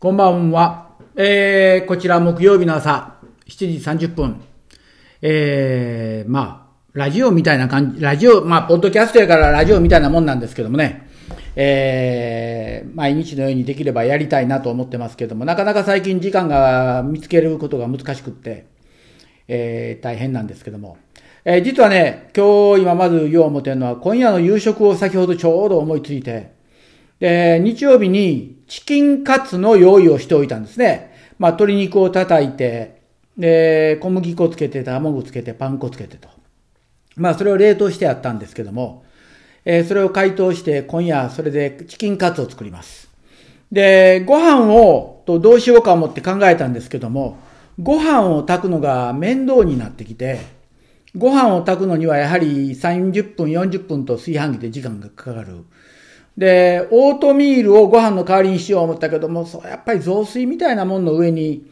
こんばんは。えー、こちら木曜日の朝、7時30分。えー、まあ、ラジオみたいな感じ、ラジオ、まあ、ポッドキャストやからラジオみたいなもんなんですけどもね。えー、毎日のようにできればやりたいなと思ってますけども、なかなか最近時間が見つけることが難しくって、えー、大変なんですけども。えー、実はね、今日今まず言おう思ってるのは、今夜の夕食を先ほどちょうど思いついて、で、日曜日にチキンカツの用意をしておいたんですね。まあ、鶏肉を叩いて、で、小麦粉つけて、卵つけて、パン粉つけてと。まあ、それを冷凍してあったんですけども、えー、それを解凍して、今夜それでチキンカツを作ります。で、ご飯を、とどうしようか思って考えたんですけども、ご飯を炊くのが面倒になってきて、ご飯を炊くのにはやはり30分、40分と炊飯器で時間がかかる。で、オートミールをご飯の代わりにしよう思ったけども、そうやっぱり雑炊みたいなもんの上に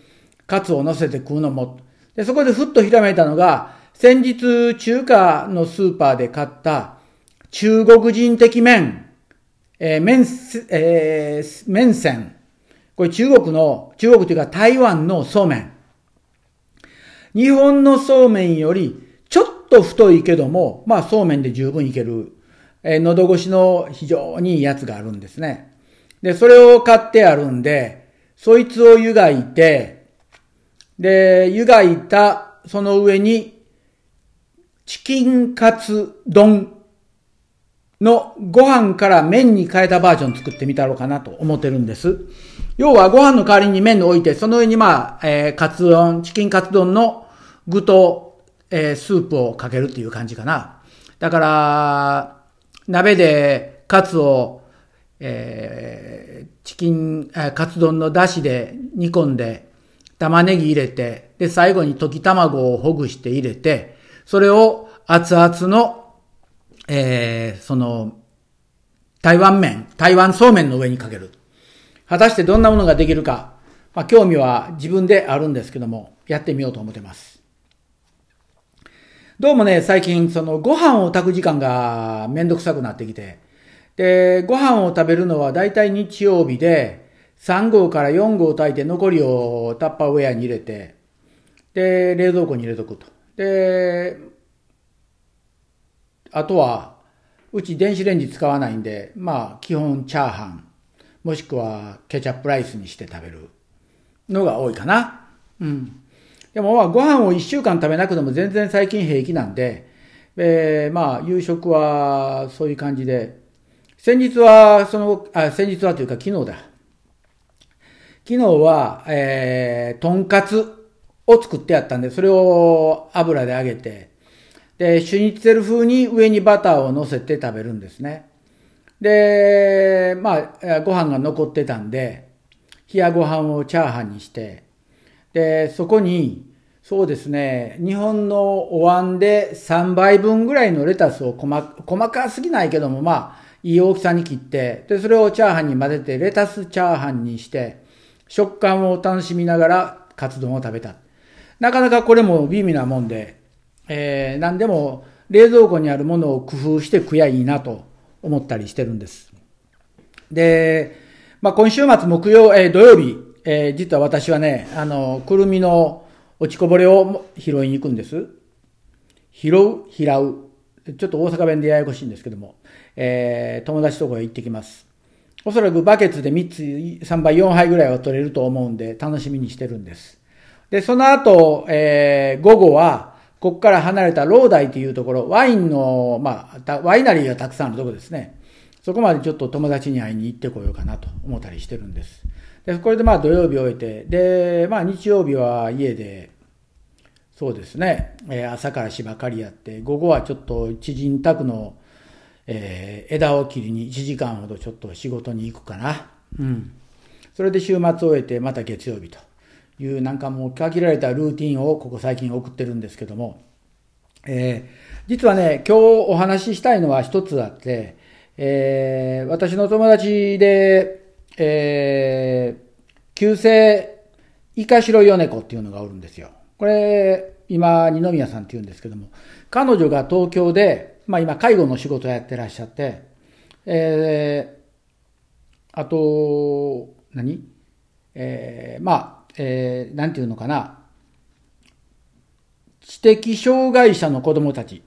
カツを乗せて食うのも。で、そこでふっとひらめいたのが、先日中華のスーパーで買った中国人的麺、えー、麺、えー、麺線。これ中国の、中国というか台湾のそうめん。日本のそうめんよりちょっと太いけども、まあそうめんで十分いけるえ、喉越しの非常にいいやつがあるんですね。で、それを買ってあるんで、そいつを湯がいて、で、湯がいたその上に、チキンカツ丼のご飯から麺に変えたバージョン作ってみたろうかなと思ってるんです。要はご飯の代わりに麺を置いて、その上にまあ、えー、カツ丼、チキンカツ丼の具と、えー、スープをかけるっていう感じかな。だから、鍋でカツを、えー、チキン、カツ丼の出汁で煮込んで、玉ねぎ入れて、で、最後に溶き卵をほぐして入れて、それを熱々の、えー、その、台湾麺、台湾そうめんの上にかける。果たしてどんなものができるか、まあ、興味は自分であるんですけども、やってみようと思ってます。どうもね、最近、その、ご飯を炊く時間がめんどくさくなってきて、で、ご飯を食べるのは大体日曜日で、3合から4合炊いて残りをタッパーウェアに入れて、で、冷蔵庫に入れとくと。で、あとは、うち電子レンジ使わないんで、まあ、基本チャーハン、もしくはケチャップライスにして食べるのが多いかな。うん。でもまあご飯を1週間食べなくても全然最近平気なんで、えー、まあ夕食はそういう感じで、先日は、その、あ、先日はというか昨日だ。昨日は、えー、とんかつを作ってやったんで、それを油で揚げて、で、シュニッツェル風に上にバターを乗せて食べるんですね。で、まあ、ご飯が残ってたんで、冷やご飯をチャーハンにして、で、そこに、そうですね、日本のお椀で3倍分ぐらいのレタスを細細かすぎないけども、まあ、いい大きさに切って、で、それをチャーハンに混ぜて、レタスチャーハンにして、食感を楽しみながらカツ丼を食べた。なかなかこれも微妙なもんで、えー、何でも冷蔵庫にあるものを工夫して食やいいなと思ったりしてるんです。で、まあ今週末木曜、えー、土曜日、えー、実は私はね、あの、くるみの落ちこぼれを拾いに行くんです。拾う、拾う。ちょっと大阪弁でややこしいんですけども、えー、友達とこへ行ってきます。おそらくバケツで3つ、3杯、4杯ぐらいは取れると思うんで、楽しみにしてるんです。で、その後、えー、午後は、ここから離れたローダイというところ、ワインの、まあ、ワイナリーがたくさんあるとこですね。そこまでちょっと友達に会いに行ってこようかなと思ったりしてるんです。で、これでまあ土曜日終えて、で、まあ日曜日は家で、そうですね、えー、朝から芝刈りやって、午後はちょっと知人宅の、えー、枝を切りに1時間ほどちょっと仕事に行くかな。うん。それで週末を終えて、また月曜日というなんかもう限られたルーティンをここ最近送ってるんですけども、えー、実はね、今日お話ししたいのは一つあって、えー、私の友達で、え、旧姓、イカシロヨネコっていうのがおるんですよ。これ、今、二宮さんって言うんですけども、彼女が東京で、まあ今、介護の仕事をやってらっしゃって、えー、あと、何？えー、まあ、えー、なんていうのかな、知的障害者の子供たち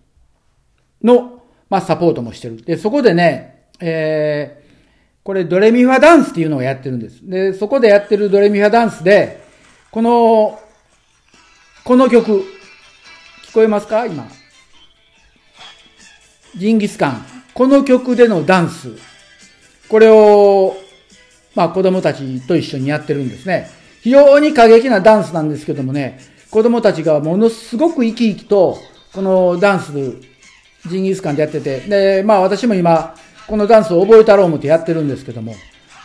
の、まあ、サポートもしてる。で、そこでね、えー、これドレミファダンスっていうのをやってるんです。で、そこでやってるドレミファダンスで、この、この曲、聞こえますか？今。ジンギスカン。この曲でのダンス。これを、まあ子供たちと一緒にやってるんですね。非常に過激なダンスなんですけどもね、子供たちがものすごく生き生きと、このダンス、ジンギスカンでやってて、で、まあ私も今、このダンスを覚えたろう思ってやってるんですけども、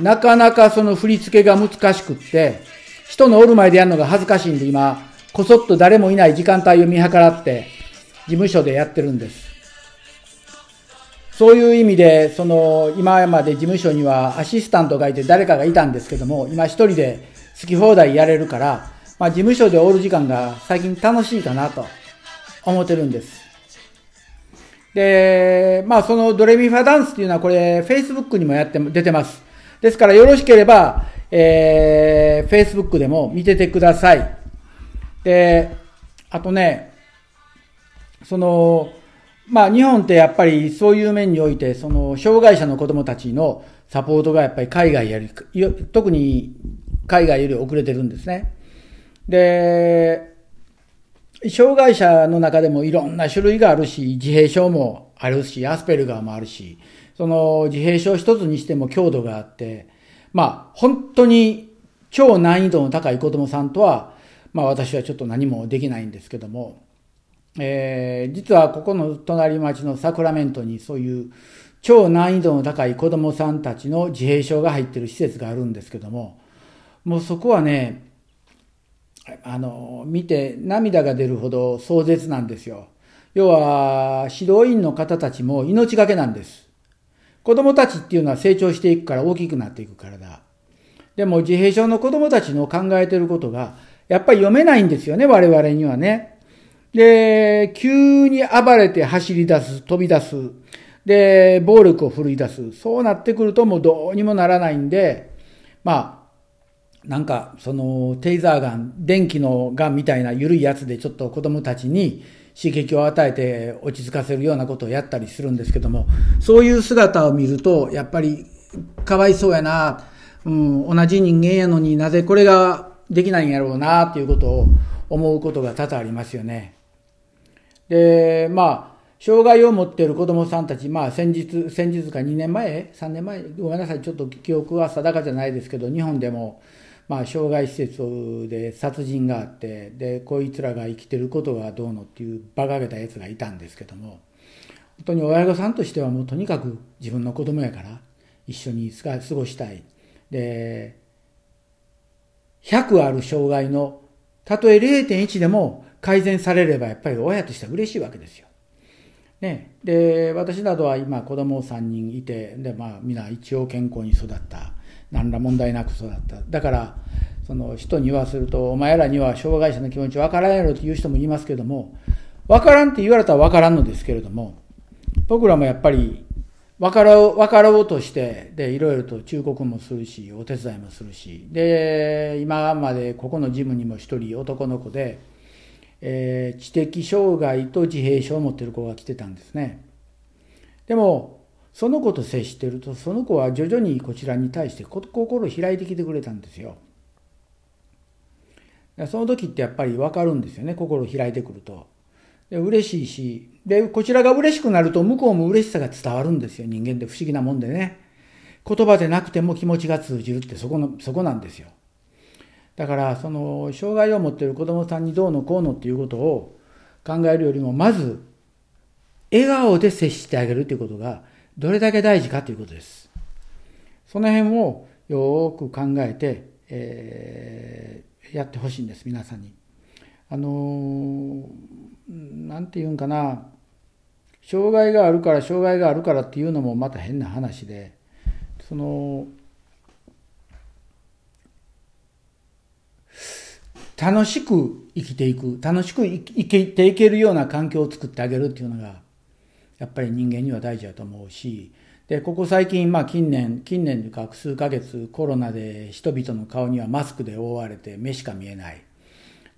なかなかその振り付けが難しくって、人のおる前でやるのが恥ずかしいんで今、こそっと誰もいない時間帯を見計らって、事務所でやってるんです。そういう意味で、その、今まで事務所にはアシスタントがいて誰かがいたんですけども、今一人で好き放題やれるから、まあ事務所でおる時間が最近楽しいかなと思ってるんです。で、まあそのドレミファダンスっていうのはこれ Facebook にもやって、出てます。ですからよろしければ、えー、Facebook でも見ててください。で、あとね、その、まあ日本ってやっぱりそういう面において、その障害者の子供たちのサポートがやっぱり海外より、特に海外より遅れてるんですね。で、障害者の中でもいろんな種類があるし、自閉症もあるし、アスペルガーもあるし、その自閉症一つにしても強度があって、まあ本当に超難易度の高い子供さんとは、まあ私はちょっと何もできないんですけども、えー、実はここの隣町のサクラメントにそういう超難易度の高い子供さんたちの自閉症が入ってる施設があるんですけども、もうそこはね、あの、見て涙が出るほど壮絶なんですよ。要は、指導員の方たちも命がけなんです。子供たちっていうのは成長していくから大きくなっていくからだ。でも自閉症の子供たちの考えてることが、やっぱり読めないんですよね、我々にはね。で、急に暴れて走り出す、飛び出す。で、暴力を振るい出す。そうなってくるともうどうにもならないんで、まあ、なんか、その、テイザーガン、電気のガンみたいな緩いやつでちょっと子供たちに刺激を与えて落ち着かせるようなことをやったりするんですけども、そういう姿を見ると、やっぱり、かわいそうやな、うん、同じ人間やのになぜこれができないんやろうな、っていうことを思うことが多々ありますよね。で、まあ、障害を持っている子供さんたち、まあ先日、先日か2年前 ?3 年前ごめんなさい、ちょっと記憶は定かじゃないですけど、日本でも、まあ、障害施設で殺人があってでこいつらが生きてることがどうのっていう馬鹿げたやつがいたんですけども本当に親御さんとしてはもうとにかく自分の子供やから一緒に過ごしたいで100ある障害のたとえ0.1でも改善されればやっぱり親としては嬉しいわけですよ。ね、で私などは今子供3人いてで、まあ、皆一応健康に育った何ら問題なく育った。だから、その人に言わせると、お前らには障害者の気持ち分からんやろっていう人もいますけども、分からんって言われたら分からんのですけれども、僕らもやっぱり分かろう、分かろうとして、で、いろいろと忠告もするし、お手伝いもするし、で、今までここのジムにも一人男の子で、えー、知的障害と自閉症を持ってる子が来てたんですね。でも、その子と接してるとその子は徐々にこちらに対して心を開いてきてくれたんですよ。その時ってやっぱり分かるんですよね心を開いてくると。で嬉しいしでこちらが嬉しくなると向こうも嬉しさが伝わるんですよ人間って不思議なもんでね。言葉でなくても気持ちが通じるってそこのそこなんですよ。だからその障害を持っている子どもさんにどうのこうのっていうことを考えるよりもまず笑顔で接してあげるということがどれだけ大事かということです。その辺をよく考えて、えー、やってほしいんです、皆さんに。あのなんて言うんかな、障害があるから障害があるからっていうのもまた変な話で、その、楽しく生きていく、楽しく生きていけるような環境を作ってあげるっていうのが、やっぱり人間には大事だと思うし、で、ここ最近、まあ近年、近年というか数ヶ月コロナで人々の顔にはマスクで覆われて目しか見えない。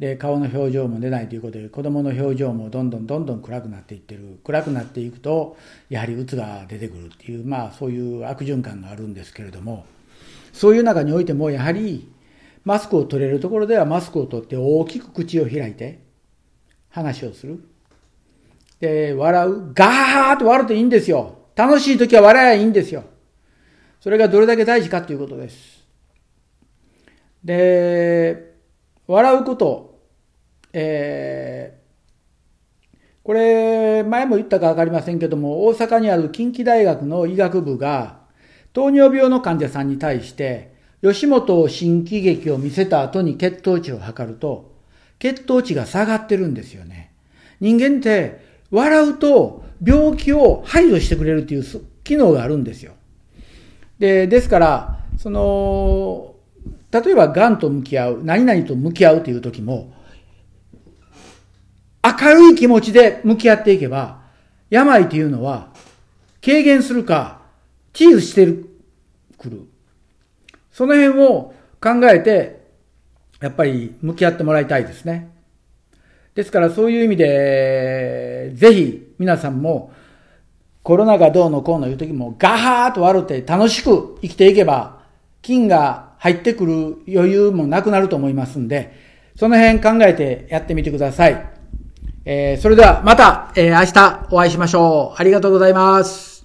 で、顔の表情も出ないということで、子供の表情もどんどんどんどん暗くなっていってる。暗くなっていくと、やはり鬱が出てくるっていう、まあそういう悪循環があるんですけれども、そういう中においても、やはり、マスクを取れるところではマスクを取って大きく口を開いて、話をする。で、笑う。ガーッと笑うといいんですよ。楽しい時は笑えばいいんですよ。それがどれだけ大事かということです。で、笑うこと、えー、これ、前も言ったかわかりませんけども、大阪にある近畿大学の医学部が、糖尿病の患者さんに対して、吉本新喜劇を見せた後に血糖値を測ると、血糖値が下がってるんですよね。人間って、笑うと病気を排除してくれるっていう機能があるんですよ。で、ですから、その、例えば癌と向き合う、何々と向き合うという時も、明るい気持ちで向き合っていけば、病というのは軽減するか、チーズしてくる。その辺を考えて、やっぱり向き合ってもらいたいですね。ですからそういう意味で、ぜひ皆さんもコロナがどうのこうのいう時もガハーと笑って楽しく生きていけば、金が入ってくる余裕もなくなると思いますんで、その辺考えてやってみてください。えー、それではまた、えー、明日お会いしましょう。ありがとうございます。